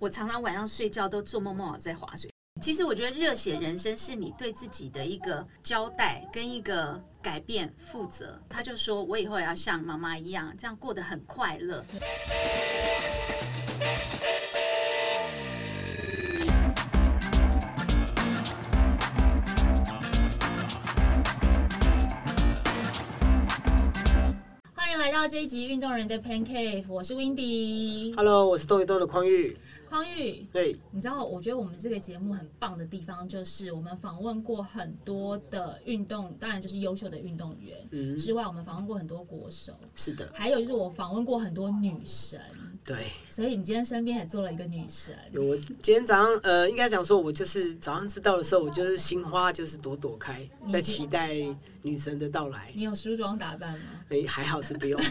我常常晚上睡觉都做梦梦到在划水。其实我觉得热血人生是你对自己的一个交代跟一个改变负责。他就说我以后也要像妈妈一样，这样过得很快乐。到这一集《运动人的 Pancake》，我是 Windy。Hello，我是豆一豆的匡玉。匡玉，对，你知道，我觉得我们这个节目很棒的地方，就是我们访问过很多的运动，当然就是优秀的运动员、嗯，之外，我们访问过很多国手，是的，还有就是我访问过很多女神。对。所以你今天身边也做了一个女神，我今天早上，呃，应该讲说，我就是早上知道的时候，我就是心花就是朵朵开，在期待女神的到来。你有梳妆打扮吗？哎，还好是不用。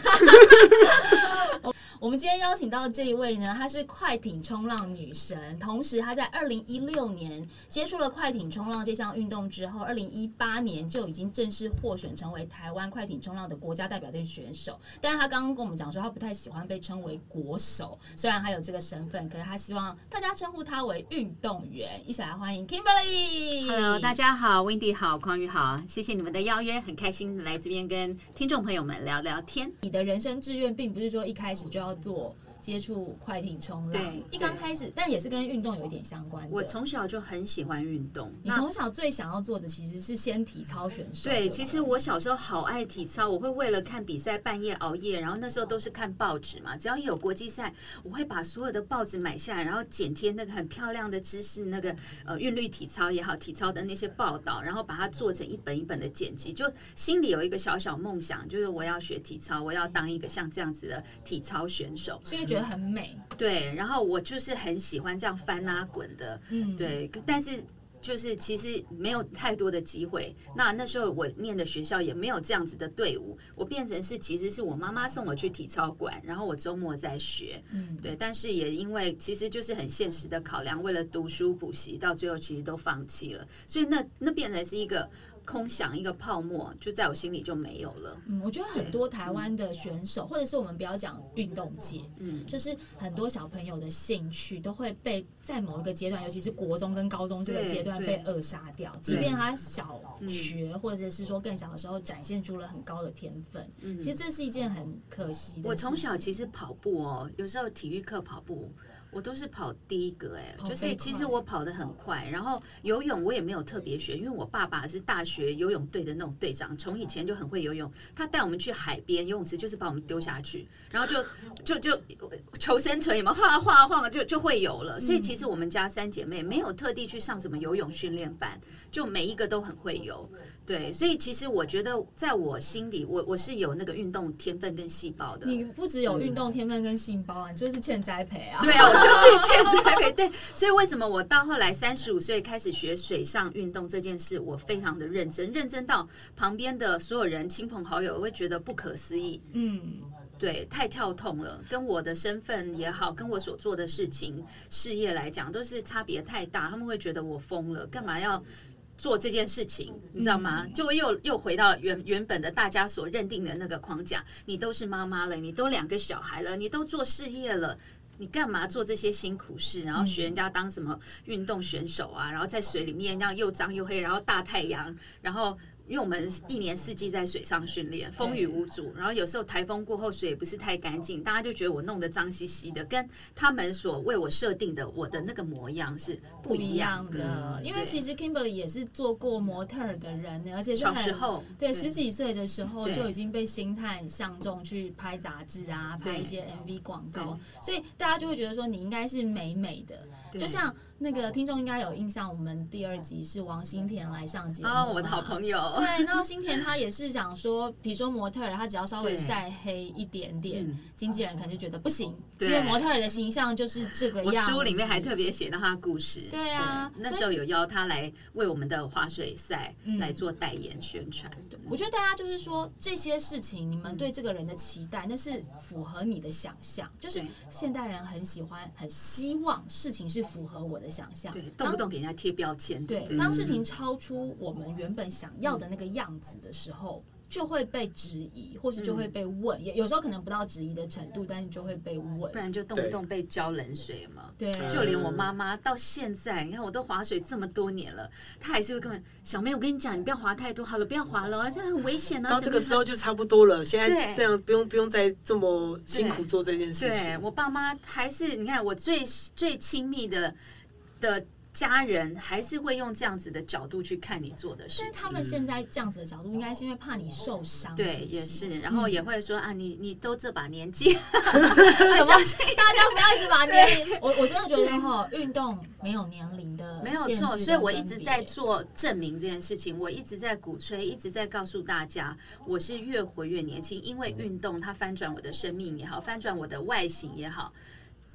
我们今天邀请到这一位呢，她是快艇冲浪女神，同时她在二零一六年接触了快艇冲浪这项运动之后，二零一八年就已经正式获选成为台湾快艇冲浪的国家代表队选手。但是她刚刚跟我们讲说，她不太喜欢被称为国手，虽然她有这个身份，可是她希望大家称呼她为运动员。一起来欢迎 Kimberly。Hello，大家好，Windy 好，匡宇好，谢谢你们的邀约，很开心来这边跟听众朋友们聊聊天。你的人生志愿并不是说一开始就要做接触快艇冲浪，对一刚开始，但也是跟运动有一点相关的。我从小就很喜欢运动，你从小最想要做的其实是先体操选手。对，其实我小时候好爱体操，我会为了看比赛半夜熬夜，然后那时候都是看报纸嘛，只要一有国际赛，我会把所有的报纸买下来，然后剪贴那个很漂亮的知识，那个呃韵律体操也好，体操的那些报道，然后把它做成一本一本的剪辑，就心里有一个小小梦想，就是我要学体操，我要当一个像这样子的体操选手。是因为觉得很美。对，然后我就是很喜欢这样翻啊滚的，嗯，对，但是就是其实没有太多的机会。那那时候我念的学校也没有这样子的队伍，我变成是其实是我妈妈送我去体操馆，然后我周末在学。嗯，对，但是也因为其实就是很现实的考量，为了读书补习，到最后其实都放弃了，所以那那变成是一个空想，一个泡沫，就在我心里就没有了。嗯，我觉得很多台湾的选手，或者是我们不要讲运动界，嗯，就是很多小朋友的兴趣都会被在某一个阶段，尤其是国中跟高中这个阶段被扼杀掉。即便他小学或者是说更小的时候展现出了很高的天分，嗯其实这是一件很可惜的事情。我从小其实跑步哦，有时候体育课跑步。我都是跑第一个哎、就是其实我跑得很快，然后游泳我也没有特别学，因为我爸爸是大学游泳队的那种队长，从以前就很会游泳。他带我们去海边游泳池，就是把我们丢下去，然后就就就求生存，有没有晃啊晃啊晃啊就就会游了。所以其实我们家三姐妹没有特地去上什么游泳训练班，就每一个都很会游。对，所以其实我觉得在我心里，我我是有那个运动天分跟细胞的。你不只有运动天分跟细胞啊，你就是欠栽培啊。对啊，我就是 欠栽培。对，所以为什么我到后来三十五岁开始学水上运动这件事，我非常的认真，认真到旁边的所有人、亲朋好友会觉得不可思议。嗯，对，太跳痛了，跟我的身份也好，跟我所做的事情、事业来讲，都是差别太大。他们会觉得我疯了，干嘛要？做这件事情，你知道吗？就又又回到原原本的大家所认定的那个框架。你都是妈妈了，你都两个小孩了，你都做事业了，你干嘛做这些辛苦事？然后学人家当什么运动选手啊？然后在水里面那样又脏又黑，然后大太阳，然后。因为我们一年四季在水上训练，风雨无阻，然后有时候台风过后水也不是太干净，大家就觉得我弄得脏兮兮的，跟他们所为我设定的我的那个模样是不一样的。因为其实 Kimberly 也是做过模特儿的人呢，而且是小很时候对十几岁的时候就已经被星探相中去拍杂志啊，拍一些 MV 广告，所以大家就会觉得说你应该是美美的，就像那个听众应该有印象，我们第二集是王心田来上节目嘛，哦，我的好朋友，对，然后新田他也是讲说，比如说模特儿，他只要稍微晒黑一点点，嗯经纪人可能就觉得不行，因为模特儿的形象就是这个样子。书里面还特别写到他的故事。对啊那时候有邀他来为我们的滑水赛嗯来做代言宣传。我觉得大家就是说这些事情，你们对这个人的期待，那是符合你的想象。就是现代人很喜欢、很希望事情是符合我的想象。对，动不动给人家贴标签。对，当事情超出我们原本想要的那个样子的时候，就会被质疑，或是就会被问，也有时候可能不到质疑的程度，但是就会被问不。然就动不动被浇冷水嘛。对，就连我妈妈到现在，你看我都划水这么多年了，她还是会跟我小妹，我跟你讲，你不要划太多，好了，不要划了，这样很危险呢。到这个时候就差不多了，现在这样不用不用再这么辛苦做这件事对情。我爸妈还是你看我最最亲密的的家人，还是会用这样子的角度去看你做的事情。但他们现在这样子的角度，应该是因为怕你受伤，对也是，然后也会说啊，你你都这把年纪，怎么？大家不要一直把年龄，我我真的觉得哈，运动没有年龄的 没有错，所以我一直在做证明这件事情，我一直在鼓吹，一直在告诉大家，我是越活越年轻，因为运动它翻转我的生命也好，翻转我的外形也好，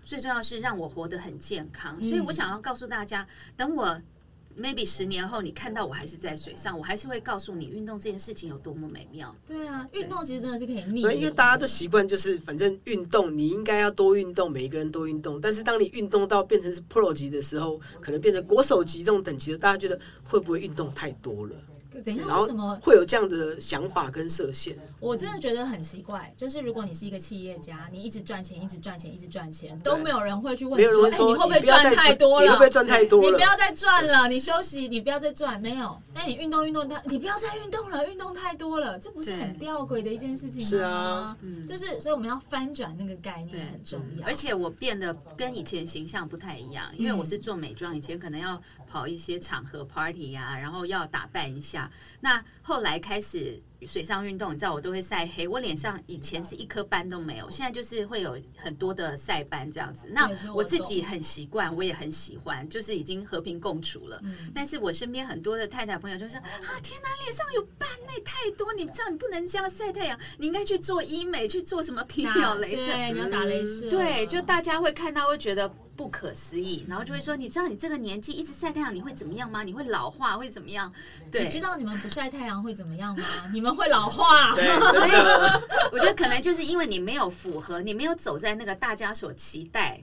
最重要是让我活得很健康。所以我想要告诉大家，等我 maybe 十年后你看到我还是在水上，我还是会告诉你，运动这件事情有多么美妙。对啊，运动其实真的是可以逆龄。因为大家的习惯就是反正运动，你应该要多运动，每一个人多运动。但是当你运动到变成是 pro 级的时候，可能变成国手级这种等级的，大家觉得会不会运动太多了？等一下，为什么会有这样的想法跟设限？我真的觉得很奇怪？就是如果你是一个企业家，你一直赚钱，一直赚钱，一直赚钱，都没有人会去问你说，哎，你会不会赚太多了？你会不会赚太多了？你不要再赚了，你休息，你不要再赚，没有。但你运动运动，它你不要再运动了，运动太多了，这不是很吊诡的一件事情吗？是啊，就是所以我们要翻转那个概念对很重要。而且我变得跟以前形象不太一样，因为我是做美妆，以前可能要跑一些场合 party 呀、然后要打扮一下。那后来开始水上运动，你知道我都会晒黑，我脸上以前是一颗斑都没有，现在就是会有很多的晒斑这样子。那我我自己很习惯，我也很喜欢，就是已经和平共处了。嗯但是我身边很多的太太朋友就说啊，天哪，脸上有斑那太多，你知道你不能这样晒太阳，你应该去做医美，去做什么皮打 秒镭射。你要打镭射，对，就大家会看到会觉得不可思议，然后就会说，你知道你这个年纪一直晒太阳，你会怎么样吗？你会老化，会怎么样？对你，知道你们不晒太阳会怎么样吗？你们会老化。对，所以。我觉得可能就是因为你没有符合，你没有走在那个大家所期待。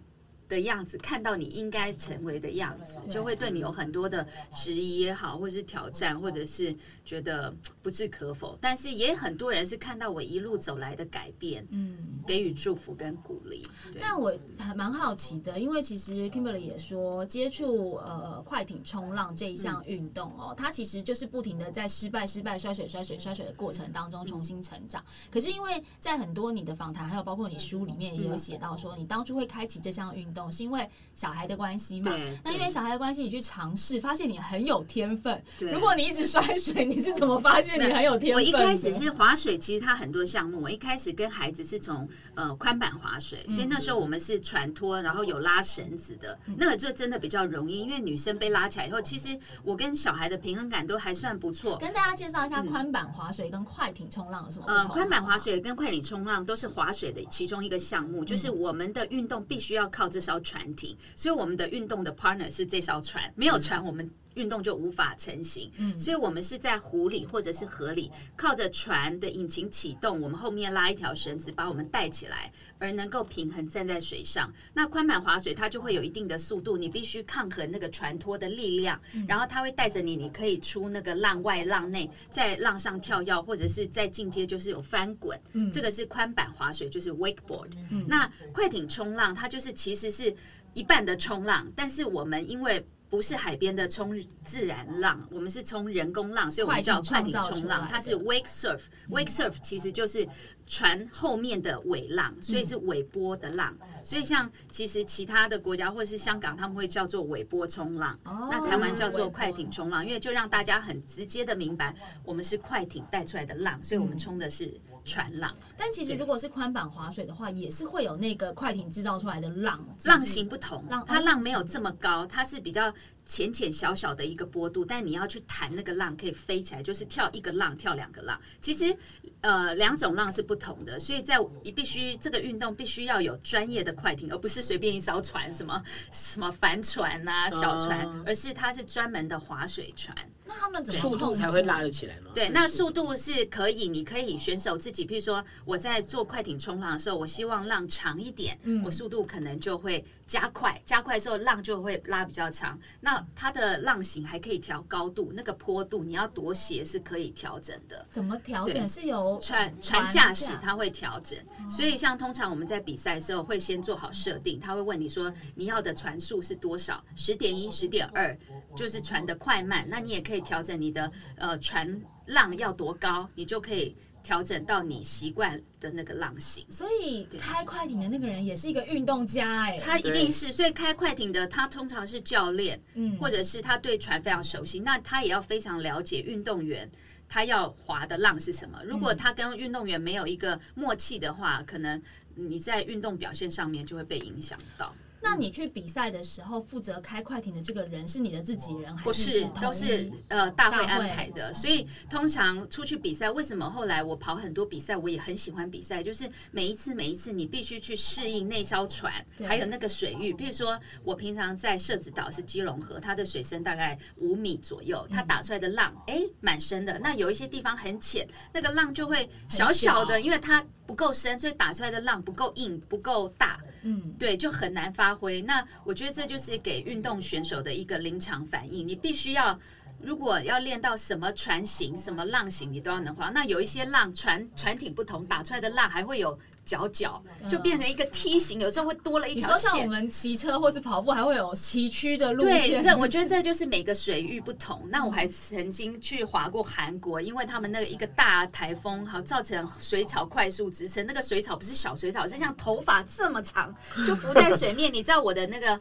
的样子，看到你应该成为的样子，就会对你有很多的质疑也好，或者是挑战，或者是觉得不置可否。但是也很多人是看到我一路走来的改变，嗯，给予祝福跟鼓励。对但我还蛮好奇的，因为其实 Kimberly 也说，接触呃快艇冲浪这一项运动哦，它其实就是不停的在失败、失败、摔水、摔水、摔水的过程当中重新成长。可是因为在很多你的访谈，还有包括你书里面也有写到说，你当初会开启这项运动，是因为小孩的关系嘛？对那因为小孩的关系，你去尝试，发现你很有天分。对如果你一直摔水，你是怎么发现你很有天我分我？一开始是滑水，其实它很多项目。我一开始跟孩子是从呃宽板滑水，所以那时候我们是船拖，然后有拉绳子的，那个就真的比较容易，因为女生被拉起来以后，其实我跟小孩的平衡感都还算不错。跟大家介绍一下宽板滑水跟快艇冲浪有什么不呃，宽板滑水跟快艇冲浪都是滑水的其中一个项目，就是嗯我们的运动必须要靠这艘船艇，所以我们的运动的 partner 是这艘船，没有船我们。运动就无法成型，嗯所以我们是在湖里或者是河里，靠着船的引擎启动，我们后面拉一条绳子把我们带起来，而能够平衡站在水上。那宽板划水它就会有一定的速度，你必须抗衡那个船拖的力量，然后它会带着你，你可以出那个浪外浪内，在浪上跳跃，或者是在进阶就是有翻滚。这个是宽板划水，就是 wakeboard。那快艇冲浪，它就是其实是一半的冲浪，但是我们因为不是海边的冲自然浪，我们是冲人工浪，所以我们叫快艇冲浪，它是 wake surf。wake surf 其实就是船后面的尾浪，所以是尾波的浪。所以像其实其他的国家或是香港，他们会叫做尾波冲浪，哦那台湾叫做快艇冲浪，因为就让大家很直接的明白，我们是快艇带出来的浪，所以我们冲的是船浪。但其实如果是宽板划水的话，也是会有那个快艇制造出来的浪，浪型不同浪，它哦浪没有这么高，它是比较浅浅小小的一个波度，但你要去弹那个浪可以飞起来，就是跳一个浪跳两个浪。其实呃两种浪是不同的，所以在你必须这个运动必须要有专业的快艇，而不是随便一艘船，什么什么帆船啊、小船，哦而是它是专门的划水船。那他们怎么速度才会拉得起来吗。对，那速度是可以，你可以选手自己，譬如说我在做快艇冲浪的时候，我希望浪长一点，嗯我速度可能就会加快，加快的时候浪就会拉比较长。那它的浪型还可以调高度，那个坡度你要多斜是可以调整的。怎么调整？是由船船驾驶它会调整，所以像通常我们在比赛的时候会先做好设定，他会问你说你要的船速是多少，十点一、十点二，就是船的快慢。那你也可以调整你的呃船浪要多高，你就可以调整到你习惯的那个浪型。所以开快艇的那个人也是一个运动家哎、他一定是，所以开快艇的他通常是教练，嗯或者是他对船非常熟悉，那他也要非常了解运动员他要划的浪是什么。如果他跟运动员没有一个默契的话，可能你在运动表现上面就会被影响到。那你去比赛的时候，负责开快艇的这个人是你的自己人，还不是，都是呃大会安排的，所以通常出去比赛，为什么后来我跑很多比赛，我也很喜欢比赛，就是每一次每一次你必须去适应那艘船，还有那个水域。比如说我平常在社子岛是基隆河，它的水深大概五米左右，它打出来的浪哎蛮深的，那有一些地方很浅，那个浪就会小。小的，小因为它不够深，所以打出来的浪不够硬，不够大。嗯，对，就很难发挥。那我觉得这就是给运动选手的一个临场反应，你必须要。如果要练到什么船型、什么浪型，你都要能划。那有一些浪船船艇不同，打出来的浪还会有角角，就变成一个梯形，有时候会多了一条你说像我线。们骑车或是跑步，还会有崎岖的路对，线，这 我觉得这就是每个水域不同。那我还曾经去划过韩国，因为他们那个一个大台风，好造成水草快速直升。那个水草不是小水草，是像头发这么长，就浮在水面。你知道我的那个。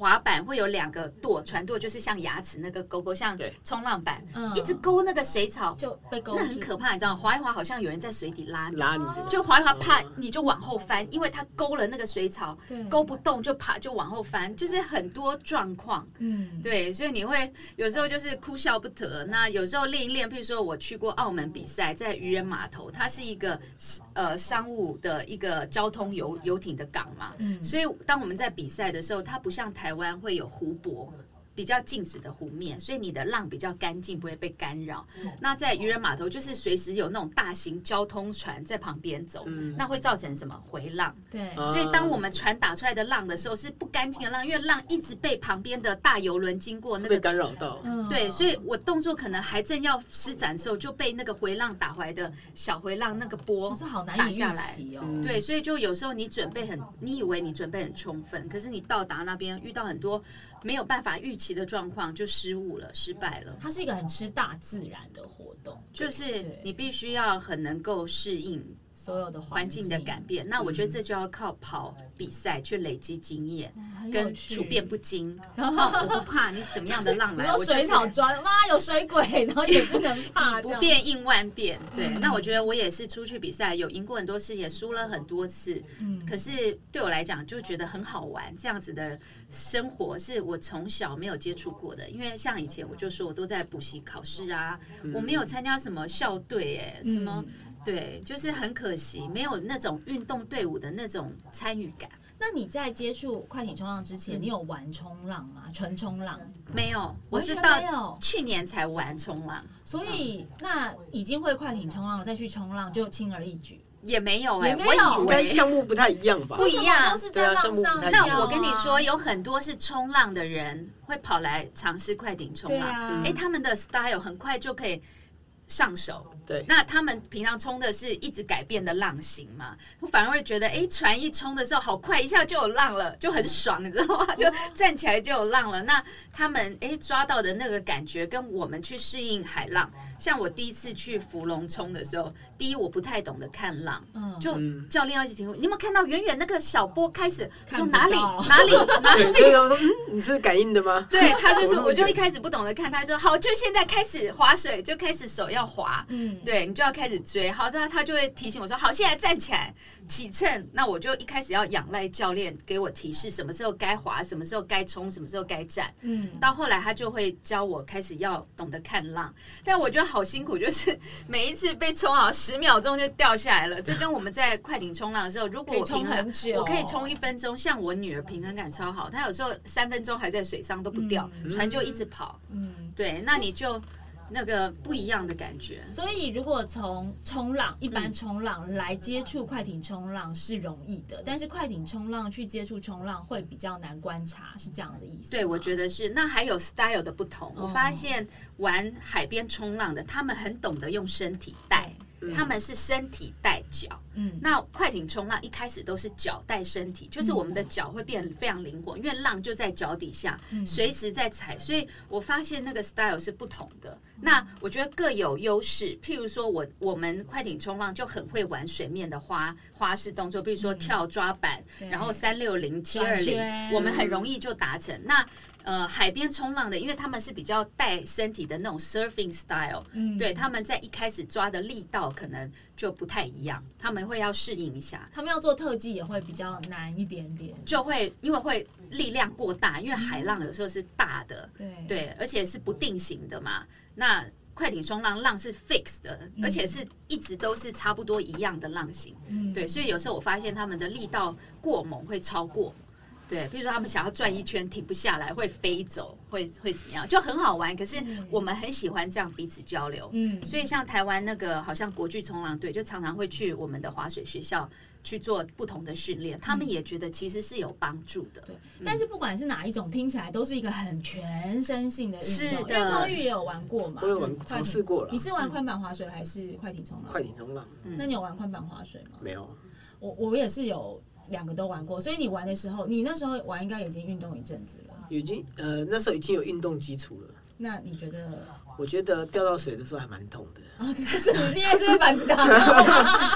滑板会有两个舵，船舵就是像牙齿那个勾勾，像冲浪板，嗯。一直勾那个水草，就被勾那，很可怕，你知道吗？滑一滑好像有人在水底拉你，拉你，就滑一滑，啪，你就往后翻，因为它勾了那个水草，勾不动就爬就往后翻，就是很多状况。嗯，对，所以你会有时候就是哭笑不得。那有时候练一练，譬如说我去过澳门比赛，在渔人码头，它是一个呃商务的一个交通游游艇的港嘛，嗯。所以当我们在比赛的时候，它不像台台湾会有湖泊。比较静止的湖面，所以你的浪比较干净，不会被干扰。那在渔人码头，就是随时有那种大型交通船在旁边走，那会造成什么回浪？对，啊所以当我们船打出来的浪的时候，是不干净的浪，因为浪一直被旁边的大游轮经过那被个干扰到。嗯对，所以我动作可能还正要施展的时候，就被那个回浪打回来的小回浪那个波我是好难打下来。期哦。嗯对，所以就有时候你准备很，你以为你准备很充分，可是你到达那边遇到很多没有办法预期的状况，就失误了，失败了。它是一个很吃大自然的活动，就是你必须要很能够适应所有的环境的改变。那我觉得这就要靠跑比赛去累积经验，跟处变不惊。哦，我不怕你怎么样的浪来，我水草砖，妈有水鬼，然后也不能怕，以不变应万变。对，那我觉得我也是出去比赛，有赢过很多次，也输了很多次。嗯可是对我来讲，就觉得很好玩，这样子的生活是我从小没有接触过的。因为像以前我就说，我都在补习考试啊，我没有参加什么校队，哎，什么。对，就是很可惜，没有那种运动队伍的那种参与感。那你在接触快艇冲浪之前，你有玩冲浪吗？纯冲浪？没有，我是到去年才玩冲浪，所以那已经会快艇冲浪了，再去冲浪就轻而易举。也没有哎、我以应该为项目不太一样吧？不一样都是在浪上。那我跟你说，有很多是冲浪的人会跑来尝试快艇冲浪，哎、他们的 style 很快就可以上手。对。那他们平常冲的是一直改变的浪型嘛，我反而会觉得，哎、船一冲的时候好快，一下就有浪了，就很爽，你知道吗？就站起来就有浪了。那他们哎、抓到的那个感觉，跟我们去适应海浪，像我第一次去芙蓉冲的时候，第一我不太懂得看浪，嗯。就嗯。教练要一起提我，你有没有看到远远那个小波开始？我看不说哪里？哪里？哪里？对，就是说，嗯，你是感应的吗？对他就是，我就一开始不懂得看，他说好，就现在开始划水，就开始手要划，嗯，对你就要开始追，好，之后他就会提醒我说好，现在站起来起秤，那我就一开始要仰赖教练给我提示，什么时候该滑，什么时候该冲，什么时候该站。嗯，到后来他就会教我开始要懂得看浪，但我觉得好辛苦，就是 每一次被冲好十秒钟就掉下来了。这跟我们在快艇冲浪的时候，如果我冲平衡我可以冲一分钟。像我女儿平衡感超好，她有时候三分钟还在水上都不掉，嗯船就一直跑。嗯，对，那你就那个不一样的感觉。所以，如果从冲浪一般冲浪来接触快艇冲浪是容易的，但是快艇冲浪去接触冲浪会比较难观察，是这样的意思吗？对，我觉得是。那还有 style 的不同，我哦发现玩海边冲浪的，他们很懂得用身体带，他们是身体带脚。嗯，那快艇冲浪一开始都是脚带身体，就是我们的脚会变得非常灵活，因为浪就在脚底下，随时在踩，所以我发现那个 style 是不同的。那我觉得各有优势，譬如说我我们快艇冲浪就很会玩水面的花花式动作，比如说跳抓板，然后三六零、七二零，我们很容易就达成。那呃，海边冲浪的，因为他们是比较带身体的那种 surfing style，嗯对，他们在一开始抓的力道可能就不太一样，他们会要适应一下，他们要做特技也会比较难一点点。就会因为会力量过大，因为海浪有时候是大的，对对，而且是不定型的嘛。那快艇冲浪浪是 fixed 的，而且是一直都是差不多一样的浪型，嗯对，所以有时候我发现他们的力道过猛会超过。对，比如说他们想要转一圈停不下来，会飞走，会会怎么样，就很好玩。可是我们很喜欢这样彼此交流，嗯，所以像台湾那个好像国际冲浪队，就常常会去我们的滑水学校去做不同的训练，他们也觉得其实是有帮助的。对，但是不管是哪一种，听起来都是一个很全身性的运动。是的因为匡玉也有玩过嘛，我有玩快艇尝试过了你是玩宽板滑水还是快艇冲浪？快艇冲浪那你有玩宽板滑水吗？没有，我我也是有两个都玩过，所以你玩的时候，你那时候玩应该已经运动一阵子了。已经呃那时候已经有运动基础了。那你觉得？我觉得掉到水的时候还蛮痛的。哦，就是你也是被板子打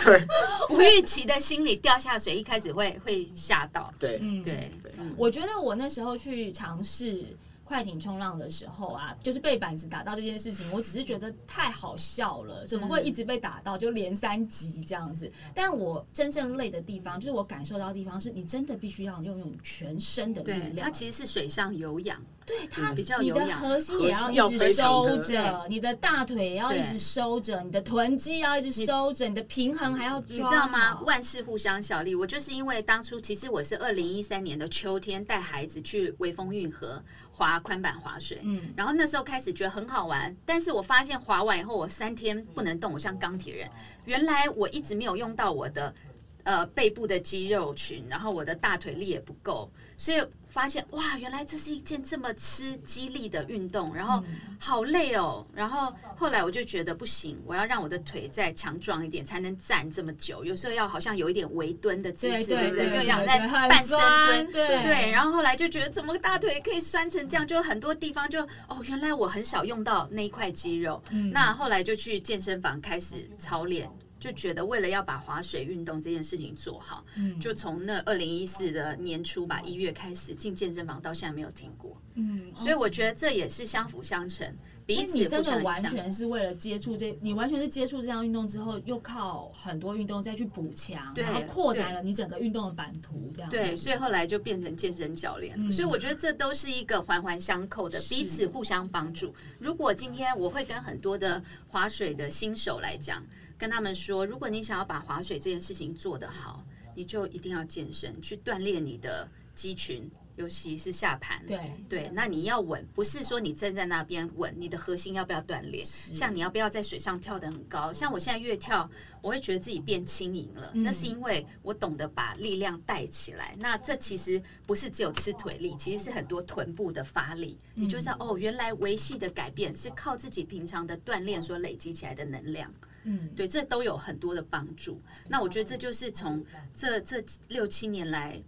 对。不预期的心理掉下水，一开始会会吓到。对，嗯，对，我觉得我那时候去尝试快艇冲浪的时候啊，就是被板子打到这件事情，我只是觉得太好笑了，怎么会一直被打到，就连三级这样子？但我真正累的地方，就是我感受到的地方，是你真的必须要用用全身的力对，量它。其实是水上有氧，对它比较你的核心也要一直收着，你的大腿也要一直收着，你的臀肌要一直收着，你的平衡还要抓你知道吗？万事互相效力。我就是因为当初其实我是二零一三年的秋天带孩子去微风运河滑宽板滑水，嗯然后那时候开始觉得很好玩，但是我发现滑完以后我三天不能动，我像钢铁人。原来我一直没有用到我的呃背部的肌肉群，然后我的大腿力也不够，所以发现哇，原来这是一件这么吃肌力的运动，然后好累哦。然后后来我就觉得不行，我要让我的腿再强壮一点，才能站这么久。有时候要好像有一点围蹲的姿势，对对不对？对，就想在半身蹲。对对，然后后来就觉得怎么大腿可以酸成这样，就很多地方就哦，原来我很少用到那一块肌肉。嗯那后来就去健身房开始操练，就觉得为了要把划水运动这件事情做好，嗯就从那二零一四的年初吧，一月开始进健身房，到现在没有停过。嗯，所以我觉得这也是相辅相成，彼此真。的完全是为了接触这，你完全是接触这项运动之后，又靠很多运动再去补强，对然后扩展了你整个运动的版图，这样对，所以后来就变成健身教练。嗯所以我觉得这都是一个环环相扣的，彼此互相帮助。如果今天我会跟很多的划水的新手来讲，跟他们说，如果你想要把划水这件事情做得好，你就一定要健身，去锻炼你的肌群，尤其是下盘。对对，那你要稳，不是说你站在那边稳，你的核心要不要锻炼？像你要不要在水上跳得很高？像我现在越跳，我会觉得自己变轻盈了，那是因为我懂得把力量带起来。那这其实不是只有吃腿力，其实是很多臀部的发力。你就知道哦，原来维系的改变是靠自己平常的锻炼所累积起来的能量。嗯，对，这都有很多的帮助。那我觉得这就是从这这六七年来。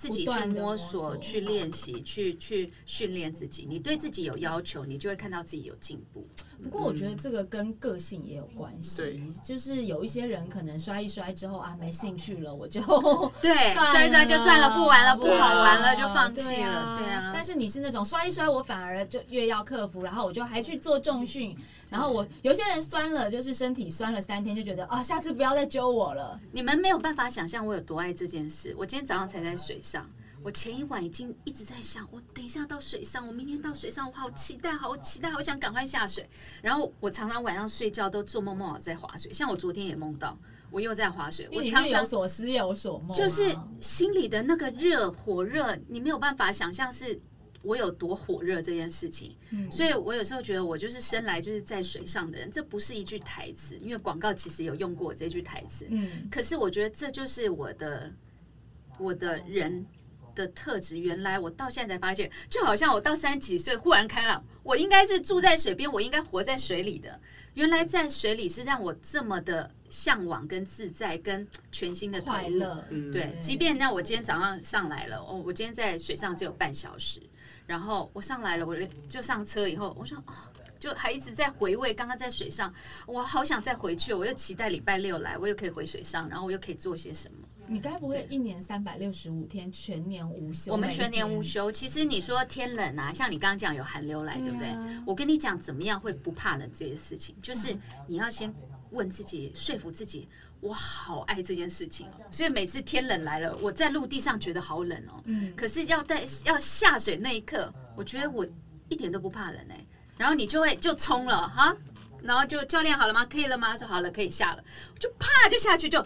自己去摸摸索、去练习、去去训练自己，你对自己有要求，你就会看到自己有进步。不过我觉得这个跟个性也有关系对，就是有一些人可能摔一摔之后啊没兴趣了，我就对，摔一摔就算了，不玩了，不好玩了，就放弃对了。对啊，但是你是那种摔一摔，我反而就越要克服，然后我就还去做重训，然后我有些人酸了，就是身体酸了三天，就觉得啊，下次不要再揪我了。你们没有办法想象我有多爱这件事。我今天早上才在水上，我前一晚已经一直在想，我等一下到水上，我明天到水上，我好期待，好期待，好想赶快下水。然后我常常晚上睡觉都做梦梦我在划水，像我昨天也梦到我又在划水，我常常有所思夜有所梦啊、就是心里的那个热火热，你没有办法想象是我有多火热这件事情。嗯所以我有时候觉得我就是生来就是在水上的人，这不是一句台词，因为广告其实有用过这句台词。嗯可是我觉得这就是我的我的人的特质。原来我到现在才发现，就好像我到三十几岁忽然开朗，我应该是住在水边，我应该活在水里的。原来在水里是让我这么的向往、跟自在、跟全新的。快乐，嗯，对，即便那我今天早上上来了，哦，我今天在水上只有半小时，然后我上来了，我就上车以后，我说哦，就还一直在回味刚刚在水上，我好想再回去，我又期待礼拜六来，我又可以回水上，然后我又可以做些什么。你该不会一年三百六十五天全年无休？我们全年无休。其实你说天冷啊，像你刚刚讲有寒流来，对不对？我跟你讲，怎么样会不怕冷这些事情，就是你要先问自己，说服自己，我好爱这件事情哦。所以每次天冷来了，我在陆地上觉得好冷哦，嗯，可是要在要下水那一刻，我觉得我一点都不怕冷哎、然后你就会就冲了哈，然后就教练好了吗？可以了吗？说好了，可以下了，就啪就下去就，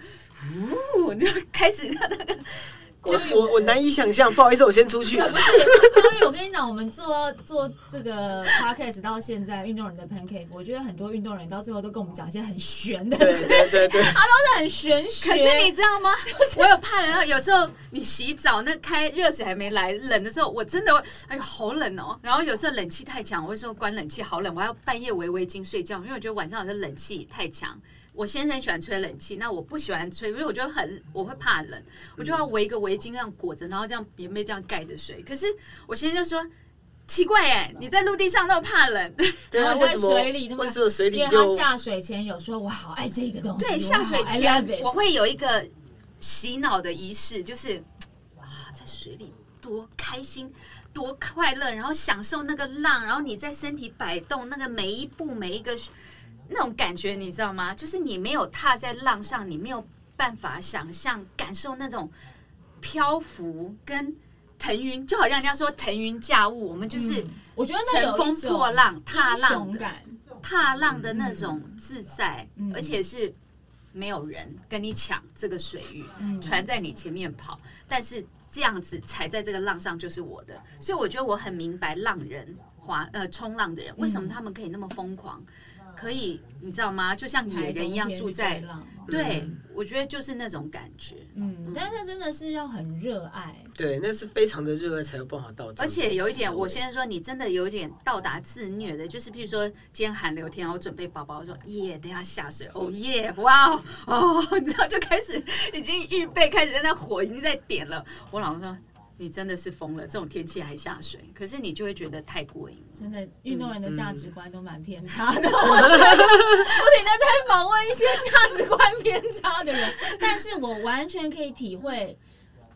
呜，就开始那个 我我我难以想象，不好意思，我先出去了。所以 我跟你讲，我们做做这个 podcast 到现在，运动人的 pancake，我觉得很多运动人到最后都跟我们讲一些很玄的对事，对对对，他都是很玄学。可是你知道吗？我有怕冷，有时候你洗澡那开热水还没来，冷的时候我真的会，哎呦好冷哦。然后有时候冷气太强，我会说关冷气好冷，我要半夜围围巾睡觉，因为我觉得晚上有时候冷气太强。我先生喜欢吹冷气，那我不喜欢吹，因为我觉得很我会怕冷，我就要围一个围巾这样裹着，然后这样棉被这样盖着睡。可是我先生就说。奇怪哎，你在陆地上那么怕冷，对啊，在水里那么为什么水里因为他就下水前有说，我好爱这个东西。对，下水前我会有一个洗脑的仪式，就是哇，在水里多开心。多快乐，然后享受那个浪，然后你在身体摆动那个每一步每一个那种感觉，你知道吗？就是你没有踏在浪上，你没有办法想象感受那种漂浮跟腾云，就好像人家说腾云驾雾，我们就是嗯我觉得乘风破浪、踏浪的。踏浪的那种自在，嗯而且是没有人跟你抢这个水域，嗯。船在你前面跑，但是这样子踩在这个浪上就是我的，所以我觉得我很明白浪人滑呃冲浪的人为什么他们可以那么疯狂，可以你知道吗？就像野人一样住在对，我觉得就是那种感觉。嗯，但是真的是要很热爱，对，那是非常的热爱才有办法到这样的而且有一点，我先说，你真的有点到达自虐的，就是譬如说今天寒流天，我准备包包说耶，等下下水，哦耶，哇哦，哦，你知道就开始已经预备开始在那火已经在点了。我老公说你真的是疯了，这种天气还下水，可是你就会觉得太过瘾。真的运动人的价值观都蛮偏差嗯的。我觉得不停的在访问一些价值观偏差的人，但是我完全可以体会。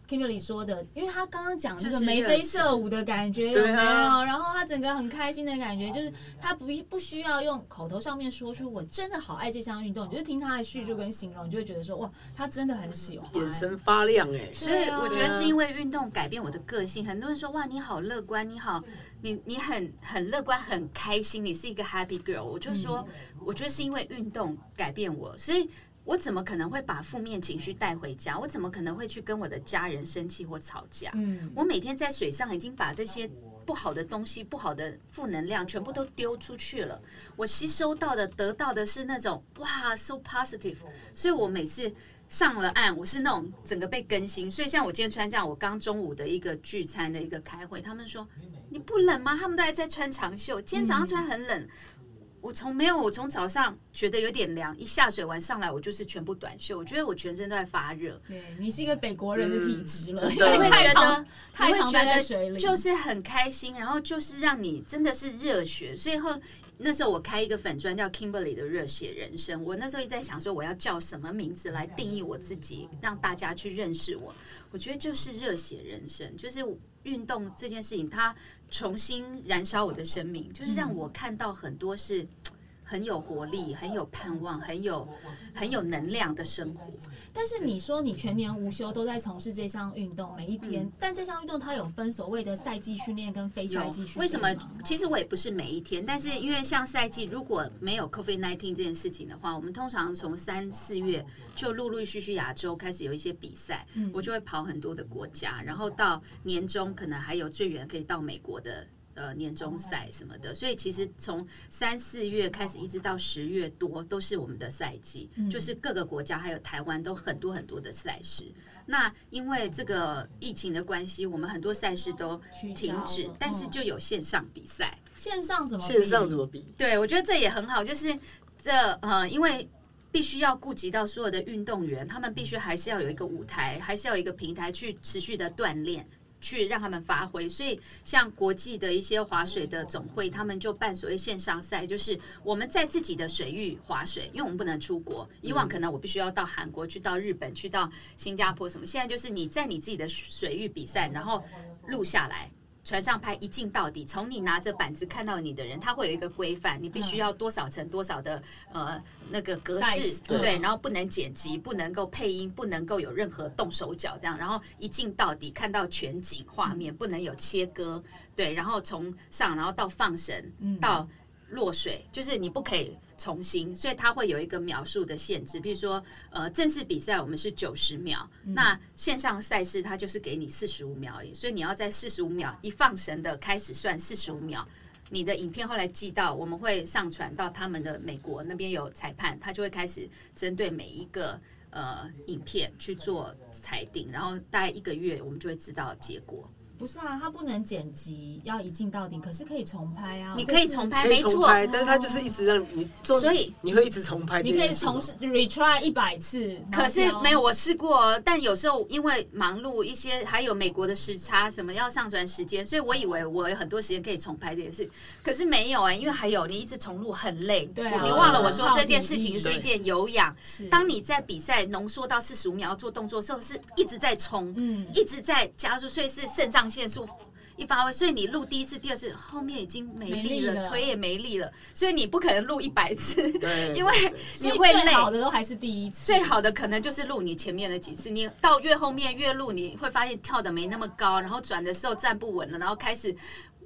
Kimberly 说的，因为他刚刚讲那就是个眉飞色舞的感觉有没有？对啊然后他整个很开心的感觉，就是他不不需要用口头上面说出我真的好爱这项运动，你就是听他的叙述跟形容，你就会觉得说哇，他真的很喜欢。眼神发亮哎、所以我觉得是因为运动改变我的个性。很多人说哇，你好乐观，你好，你你很很乐观，很开心，你是一个 happy girl。我就说，我觉得是因为运动改变我，所以我怎么可能会把负面情绪带回家？我怎么可能会去跟我的家人生气或吵架？嗯，我每天在水上已经把这些不好的东西、不好的负能量全部都丢出去了。我吸收到的、得到的是那种哇，so positive。所以我每次上了岸，我是那种整个被更新。所以像我今天穿这样，我刚中午的一个聚餐的一个开会，他们说你不冷吗？他们都还在穿长袖，今天早上穿很冷。我从没有，我从早上觉得有点凉，一下水完上来，我就是全部短袖，我觉得我全身都在发热。对你是一个北国人的体质了，嗯真的你会觉得，太常你会觉得待在水里，就是很开心，然后就是让你真的是热血。所以后那时候我开一个粉砖叫 Kimberly 的热血人生，我那时候一直在想说我要叫什么名字来定义我自己，让大家去认识我。我觉得就是热血人生，就是运动这件事情，它重新燃烧我的生命，就是让我看到很多是。很有活力、很有盼望、很有很有能量的生活。但是你说你全年无休都在从事这项运动，每一天，但这项运动它有分所谓的赛季训练跟非赛季训练。为什么？其实我也不是每一天，但是因为像赛季如果没有 COVID nineteen 这件事情的话，我们通常从三四月就陆陆续续亚洲开始有一些比赛，我就会跑很多的国家，然后到年终可能还有最远可以到美国的。呃，年终赛什么的，所以其实从三四月开始，一直到十月多，都是我们的赛季，就是各个国家还有台湾都很多很多的赛事。那因为这个疫情的关系，我们很多赛事都停止，但是就有线上比赛。线上怎么？线上怎么比？对，我觉得这也很好，就是这呃，因为必须要顾及到所有的运动员，他们必须还是要有一个舞台，还是要有一个平台去持续的锻炼。去让他们发挥，所以像国际的一些划水的总会，他们就办所谓线上赛，就是我们在自己的水域划水，因为我们不能出国。以往可能我必须要到韩国去，到日本去，到新加坡什么，现在就是你在你自己的水域比赛，然后录下来。船上拍一镜到底，从你拿着板子看到你的人，他会有一个规范，你必须要多少层多少的呃那个格式，对，然后不能剪辑，不能够配音，不能够有任何动手脚这样，然后一镜到底看到全景画面，不能有切割，对，然后从上然后到放绳到。落水就是你不可以重新，所以它会有一个秒数的限制。比如说，呃，正式比赛我们是九十秒，那线上赛事它就是给你四十五秒而已，所以你要在四十五秒一放绳的开始算四十五秒。你的影片后来寄到，我们会上传到他们的美国那边有裁判，他就会开始针对每一个呃影片去做裁定，然后大概一个月我们就会知道结果。不是啊，它不能剪辑，要一镜到底。可是可以重拍啊，你可以重拍，没错。但是它就是一直让你，所以你会一直重拍。你可以重试 retry 一百次。可是没有，我试过，但有时候因为忙碌一些，还有美国的时差什么要上传时间，所以我以为我有很多时间可以重拍这件事。可是没有哎，因为还有你一直重录很累。对啊，你忘了我说这件事情是一件有氧。当你在比赛浓缩到四十五秒要做动作的时候，是一直在冲，嗯，一直在加速，所以是肾上腺素。一发挥，所以你录第一次、第二次，后面已经没力了，腿也没力了，所以你不可能录一百次，因为你会累。最好的都还是第一次，最好的可能就是录你前面的几次。你到越后面越录，你会发现跳的没那么高，然后转的时候站不稳了，然后开始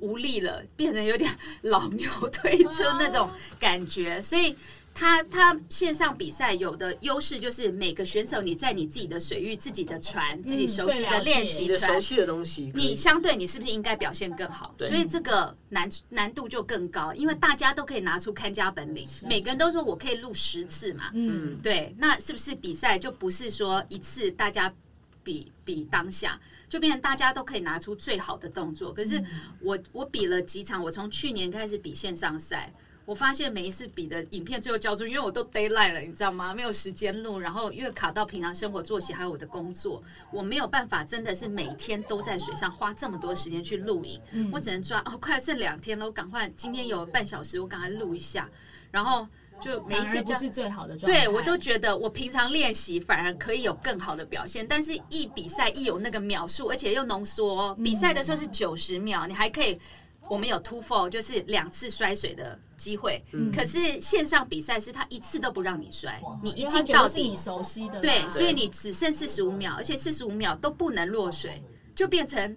无力了，变成有点老 牛推车那种感觉，所以。他他线上比赛有的优势就是每个选手你在你自己的水域、自己的船、自己熟悉的练习船、熟悉的东西，你相对你是不是应该表现更好？所以这个难难度就更高，因为大家都可以拿出看家本领，每个人都说我可以录十次嘛。嗯，对，那是不是比赛就不是说一次大家比比当下，就变成大家都可以拿出最好的动作？可是我我比了几场，我从去年开始比线上赛。我发现每一次比的影片最后交出，因为我都 d a y l i g h t 了，你知道吗？没有时间录，然后因为卡到平常生活作息还有我的工作，我没有办法真的是每天都在水上花这么多时间去录影。我只能抓哦，快剩两天了，我赶快今天有半小时，我赶快录一下。然后就每一次不是最好的状态，对我都觉得我平常练习反而可以有更好的表现，但是一比赛一有那个秒数，而且又浓缩，比赛的时候是九十秒，你还可以。我们有 two fall，就是两次摔水的机会。可是线上比赛是他一次都不让你摔，你一进到底，你熟悉的，对，所以你只剩四十五秒，而且四十五秒都不能落水，就变成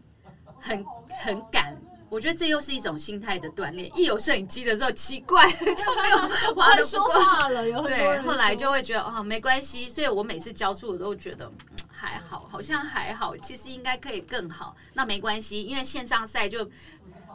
很很赶。我觉得这又是一种心态的锻炼。一有摄影机的时候，奇怪 就没有话说话了。对，后来就会觉得哦，没关系。所以我每次交出，我都觉得还好，好像还好。其实应该可以更好。那没关系，因为线上赛就。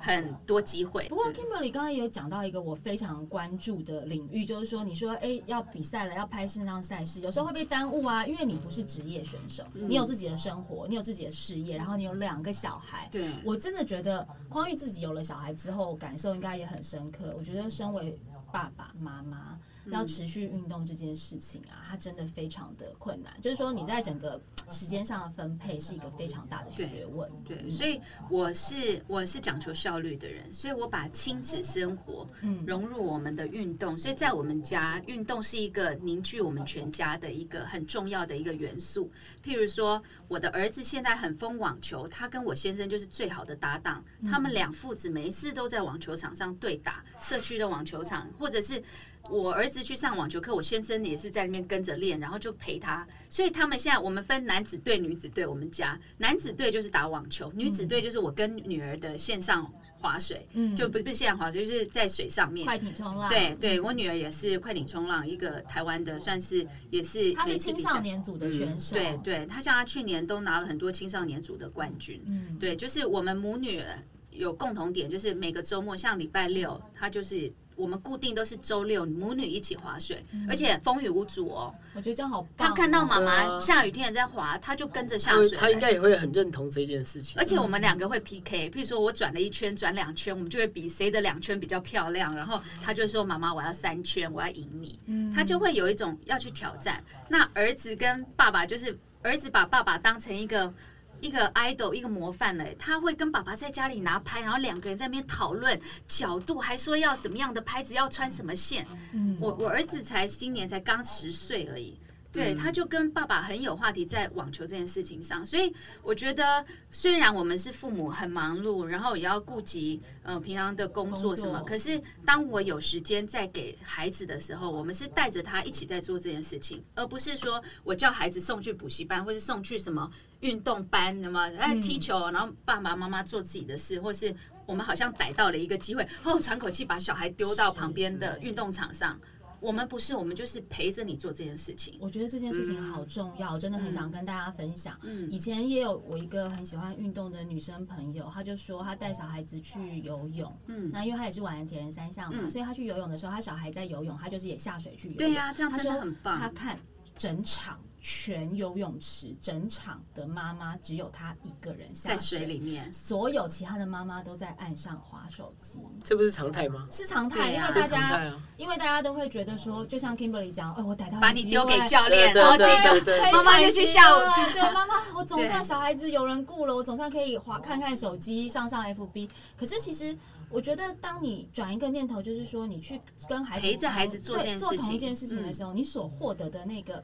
很多机会。不过，Kimberly 刚刚也有讲到一个我非常关注的领域，就是说，你说，哎，要比赛了，要拍线上赛事，有时候会被耽误啊，因为你不是职业选手，你有自己的生活，你有自己的事业，然后你有两个小孩。对，我真的觉得光玉自己有了小孩之后，感受应该也很深刻。我觉得身为爸爸妈妈。要持续运动这件事情啊，它真的非常的困难。就是说，你在整个时间上的分配是一个非常大的学问。对，所以我是我是讲求效率的人，所以我把亲子生活融入我们的运动。所以在我们家，运动是一个凝聚我们全家的一个很重要的一个元素。譬如说，我的儿子现在很疯网球，他跟我先生就是最好的搭档。他们两父子每一次都在网球场上对打，社区的网球场，或者是。我儿子去上网球课，我先生也是在那边跟着练，然后就陪他。所以他们现在我们分男子队、女子队。我们家男子队就是打网球，女子队就是我跟女儿的线上划水，嗯就不不是线上划水，就是在水上面。快艇冲浪，对对，我女儿也是快艇冲浪，一个台湾的，算是也是她是青少年组的选手，对对，她像她去年都拿了很多青少年组的冠军。嗯，对，就是我们母女有共同点，就是每个周末，像礼拜六，她就是我们固定都是周六母女一起划水，而且风雨无阻哦。我觉得这样好棒哦。她看到妈对妈啊下雨天也在滑，他就跟着下水。他应该也会很认同这件事情而。且我们两个会 PK，譬如说我转了一圈，转两圈，我们就会比谁的两圈比较漂亮。然后他就说：“妈妈，我要三圈，我要赢你。”嗯他就会有一种要去挑战。那儿子跟爸爸就是儿子把爸爸当成一个一个 idol 一个模范嘞，他会跟爸爸在家里拿拍，然后两个人在那边讨论角度，还说要什么样的拍子，要穿什么线。嗯我我儿子才今年才刚十岁而已。对，嗯。他就跟爸爸很有话题在网球这件事情上，所以我觉得虽然我们是父母很忙碌，然后也要顾及呃平常的工作什么，可是当我有时间在给孩子的时候，我们是带着他一起在做这件事情，而不是说我叫孩子送去补习班，或是送去什么运动班，那么哎踢球，然后爸爸妈妈做自己的事，或是我们好像逮到了一个机会，哦喘口气把小孩丢到旁边的运动场上。我们不是，我们就是陪着你做这件事情。我觉得这件事情好重要，我真的很想跟大家分享。嗯以前也有我一个很喜欢运动的女生朋友，她就说她带小孩子去游泳，嗯，那因为她也是玩铁人三项嘛，嗯所以她去游泳的时候，她小孩在游泳，她就是也下水去游泳。对呀、这样她真的说很棒。她看整场全游泳池，整场的妈妈只有她一个人下在水里面，所有其他的妈妈都在岸上划手机，这不是常态吗？是常态，因为大家啊。因为大家都会觉得说，就像 Kimberly 讲，哎，我逮到把你丢给教教练，然后这对个妈妈就去下午茶。对，妈妈，我总算小孩子有人顾了，我总算可以划看看手机，上上 FB。可是其实，我觉得当你转一个念头，就是说你去跟孩子陪着孩子做件对做事情同一件事情的时候，你所获得的那个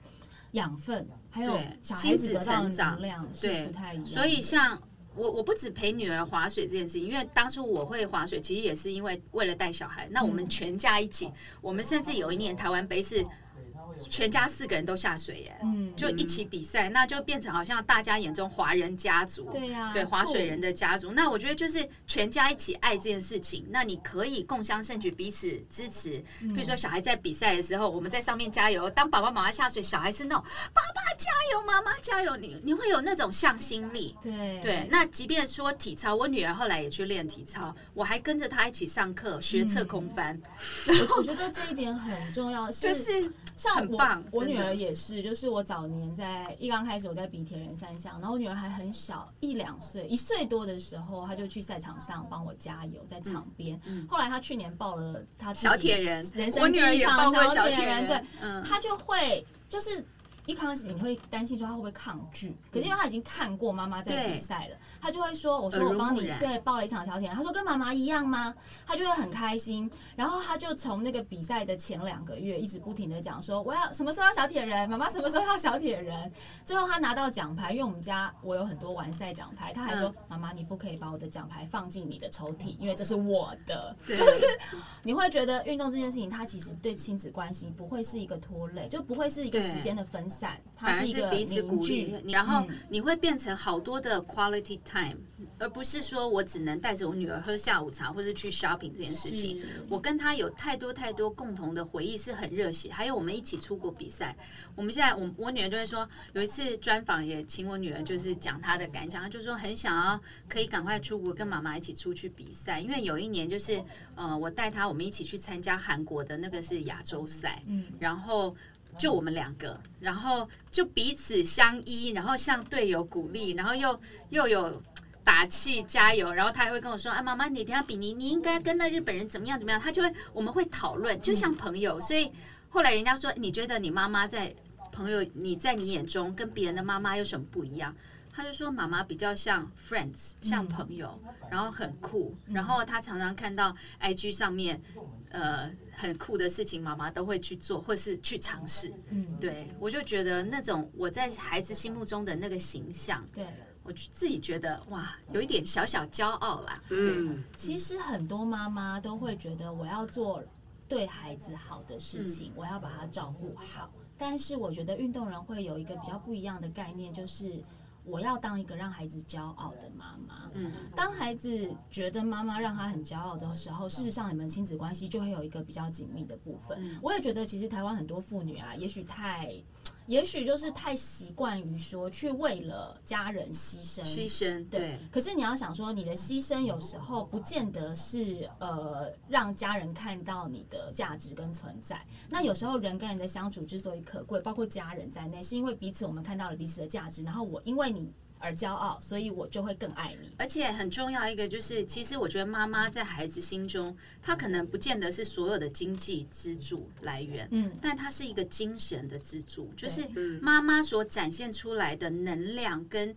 养分，还有小孩子亲子得到的成长能量是对不太一样。所以像我，我不止陪女儿划水这件事情，因为当初我会划水，其实也是因为为了带小孩。那我们全家一起，我们甚至有一年台湾杯是全家四个人都下水耶。嗯，就一起比赛，那就变成好像大家眼中华人家族，对呀对划水人的家族。那我觉得就是全家一起爱这件事情，那你可以共襄盛举，彼此支持。嗯比如说小孩在比赛的时候，我们在上面加油；当爸爸妈妈下水，小孩是那种爸爸加油，妈妈加油，你你会有那种向心力。对对，那即便说体操，我女儿后来也去练体操，我还跟着她一起上课学侧空翻，我我觉得这一点很重要，就是像我很棒我女儿也是，就是我早年在一刚开始我在比铁人三项，然后我女儿还很小，一两岁，一岁多的时候，她就去赛场上帮我加油，在场边。后来她去年报了她自己嗯小铁人人，生我女儿第一场也报过小铁人，对，嗯，她就会就是。一开始你会担心说他会不会抗拒，可是因为他已经看过妈妈在比赛了，他就会说：“我说我帮你对报了一场小铁人。”他说：“跟妈妈一样吗？”他就会很开心。然后他就从那个比赛的前两个月一直不停的讲说：“我要什么时候要小铁人？妈妈什么时候要小铁人？”最后他拿到奖牌，因为我们家我有很多完赛奖牌，他还说：“妈妈，你不可以把我的奖牌放进你的抽屉，因为这是我的。”就是你会觉得运动这件事情，它其实对亲子关系不会是一个拖累，就不会是一个时间的分散，它反而是一个是彼此鼓励，。然后嗯你会变成好多的 quality time，而不是说我只能带着我女儿喝下午茶或者去 shopping 这件事情。我跟她有太多太多共同的回忆，是很热血。还有我们一起出国比赛，我们现在我我女儿就会说，有一次专访也请我女儿就是讲她的感想，她就说很想要可以赶快出国跟妈妈一起出去比赛，因为有一年就是呃我带她我们一起去参加韩国的那个是亚洲赛，嗯然后。就我们两个，然后就彼此相依，然后向队友鼓励，然后又又有打气加油，然后他还会跟我说啊，妈妈，你等一下比你你应该跟那日本人怎么样怎么样，他就会我们会讨论，就像朋友。所以后来人家说，你觉得你妈妈在朋友你在你眼中跟别人的妈妈有什么不一样？他就说妈妈比较像 friends，像朋友，然后很酷，然后他常常看到 IG 上面呃很酷的事情，妈妈都会去做或是去尝试。嗯，对我就觉得那种我在孩子心目中的那个形象，对。我自己觉得哇，有一点小小骄傲啦。嗯，其实很多妈妈都会觉得我要做对孩子好的事情，我要把他照顾好。但是我觉得运动人会有一个比较不一样的概念，就是我要当一个让孩子骄傲的妈妈。嗯，当孩子觉得妈妈让他很骄傲的时候，事实上你们亲子关系就会有一个比较紧密的部分。我也觉得，其实台湾很多妇女啊，也许太。也许就是太习惯于说去为了家人牺牲，牺牲对。可是你要想说，你的牺牲有时候不见得是呃让家人看到你的价值跟存在。那有时候人跟人的相处之所以可贵，包括家人在内，是因为彼此我们看到了彼此的价值。然后我因为你。而骄傲，所以我就会更爱你。而且很重要一个就是，其实我觉得妈妈在孩子心中，她可能不见得是所有的经济支柱来源，嗯，但她是一个精神的支柱，就是妈妈所展现出来的能量跟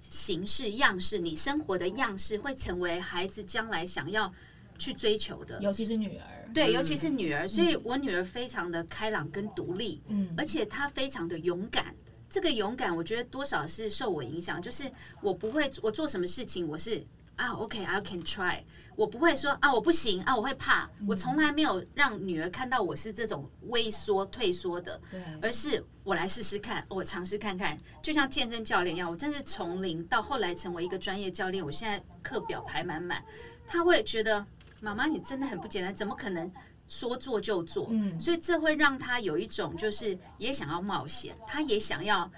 形式样式，你生活的样式会成为孩子将来想要去追求的，尤其是女儿，对，尤其是女儿，所以我女儿非常的开朗跟独立，嗯，而且她非常的勇敢。这个勇敢，我觉得多少是受我影响。就是我不会，我做什么事情，我是啊，OK，I can try。我不会说啊，我不行啊，我会怕。我从来没有让女儿看到我是这种畏缩、退缩的，而是我来试试看，我尝试看看。就像健身教练一样，我真是从零到后来成为一个专业教练。我现在课表排满满，他会觉得妈妈你真的很不简单，怎么可能？说做就做，嗯，所以这会让他有一种就是也想要冒险，他也想要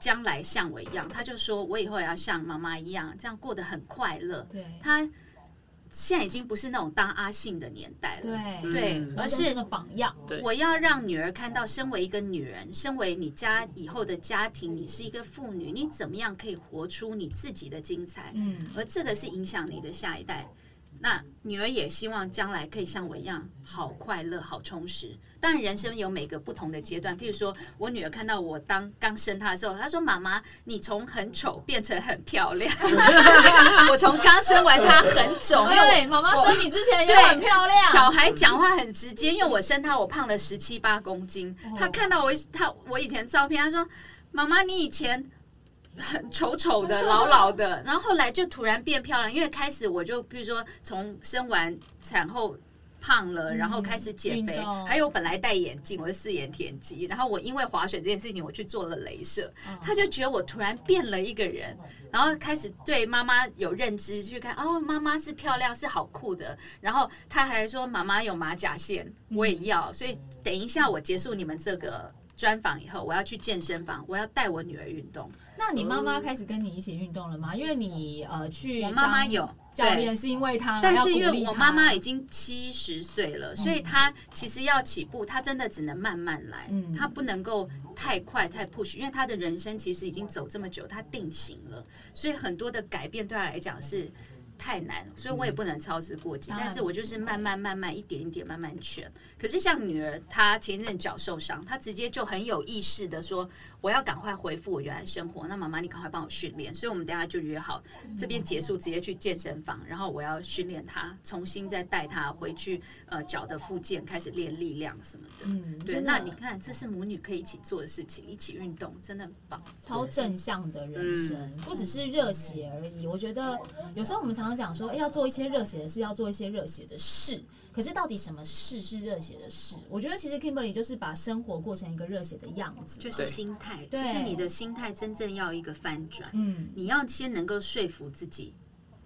将来像我一样，他就说我以后也要像妈妈一样，这样过得很快乐。对，他现在已经不是那种当阿信的年代了，对对，而是个榜样。我要让女儿看到，身为一个女人，身为你家以后的家庭，你是一个妇女，你怎么样可以活出你自己的精彩？嗯，而这个是影响你的下一代。那女儿也希望将来可以像我一样好快乐、好充实。当然，人生有每个不同的阶段。譬如说，我女儿看到我当刚生她的时候，她说：“妈妈，你从很丑变成很漂亮。”我从刚生完她很肿，对，妈妈生你之前也很漂亮。小孩讲话很直接，因为我生她，我胖了十七八公斤。她看到我，她我以前照片，她说：“妈妈，你以前。”很 丑丑的、老老的，然后后来就突然变漂亮，因为开始我就比如说从生完产后胖了，然后开始减肥，还有本来戴眼镜，我是四眼田鸡，然后我因为滑水这件事情，我去做了镭射，他就觉得我突然变了一个人，然后开始对妈妈有认知，去看哦，妈妈是漂亮，是好酷的，然后他还说妈妈有马甲线，我也要，所以等一下我结束你们这个。专访以后，我要去健身房，我要带我女儿运动。那你妈妈开始跟你一起运动了吗？因为你呃去，我妈妈有教练是因为她，但是因为我妈妈已经七十岁了，所以她其实要起步，她真的只能慢慢来，她不能够太快太 push，因为她的人生其实已经走这么久，她定型了，所以很多的改变对她来讲是。太难，所以我也不能操之过急。但是我就是慢慢慢慢一点一点慢慢劝。可是像女儿，她前一阵脚受伤，她直接就很有意识的说：“我要赶快恢复我原来生活。”那妈妈，你赶快帮我训练。所以我们等下就约好，这边结束直接去健身房，然后我要训练她，重新再带她回去呃脚的复健开始练力量什么的。嗯，对。那你看，这是母女可以一起做的事情，一起运动，真的很棒。超正向的人生，不只是热血而已。我觉得有时候我们常。常讲说，哎，要做一些热血的事，要做一些热血的事。可是，到底什么事是热血的事？我觉得，其实 Kimberly 就是把生活过成一个热血的样子，就是心态。其实，你的心态真正要一个翻转。嗯，你要先能够说服自己，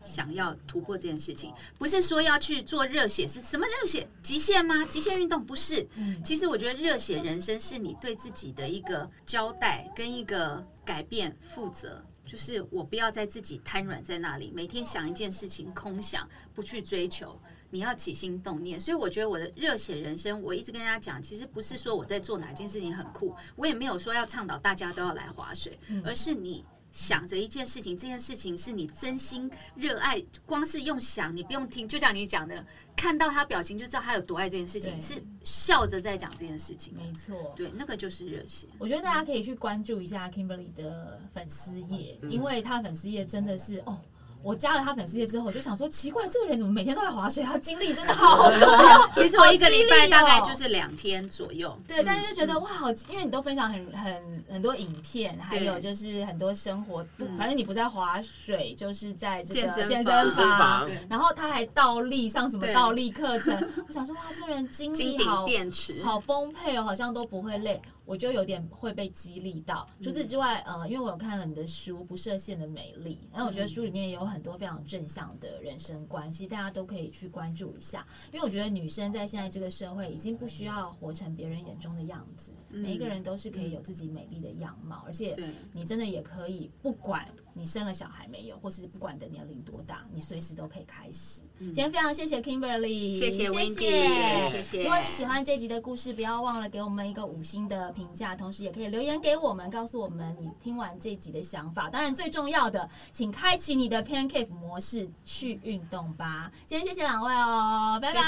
想要突破这件事情，不是说要去做热血，是什么热血？极限吗？极限运动不是。其实，我觉得热血人生是你对自己的一个交代，跟一个改变负责。就是我不要在自己瘫软在那里，每天想一件事情空想，不去追求。你要起心动念，所以我觉得我的热血人生，我一直跟大家讲，其实不是说我在做哪件事情很酷，我也没有说要倡导大家都要来划水，而是你。想着一件事情，这件事情是你真心热爱，光是用想，你不用听，就像你讲的，看到他表情就知道他有多爱这件事情，是笑着在讲这件事情。没错，对，那个就是热血。我觉得大家可以去关注一下 Kimberly 的粉丝页，因为他粉丝页真的是哦。我加了他粉丝页之后，我就想说，奇怪，这个人怎么每天都在划水？他精力真的好。多。其实我一个礼拜大概就是两天左右。对，但是就觉嗯。得哇，好，因为你都分享很很很多影片，还有就是很多生活，反正你不在划水，就是在这健个健身房然后他还倒立上什么倒立课程，我想说哇，这个人精力好电池，好丰沛哦，好像都不会累，我就有点会被激励到。除此之外，呃，因为我有看了你的书《不设限的美丽》，然后我觉得书里面也有很多非常正向的人生观，其实大家都可以去关注一下。因为我觉得女生在现在这个社会已经不需要活成别人眼中的样子，每一个人都是可以有自己美丽的样貌，而且你真的也可以，不管你生了小孩没有，或是不管你的年龄多大，你随时都可以开始。今天非常谢谢 Kimberly，谢谢谢 Wendy，谢谢如果你喜欢这集的故事，不要忘了给我们一个五星的评价，同时也可以留言给我们，告诉我们你听完这集的想法。当然，最重要的，请开启你的 Pancake 模式去运动吧。今天谢谢两位哦，拜拜，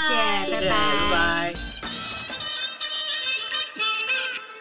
拜拜拜拜。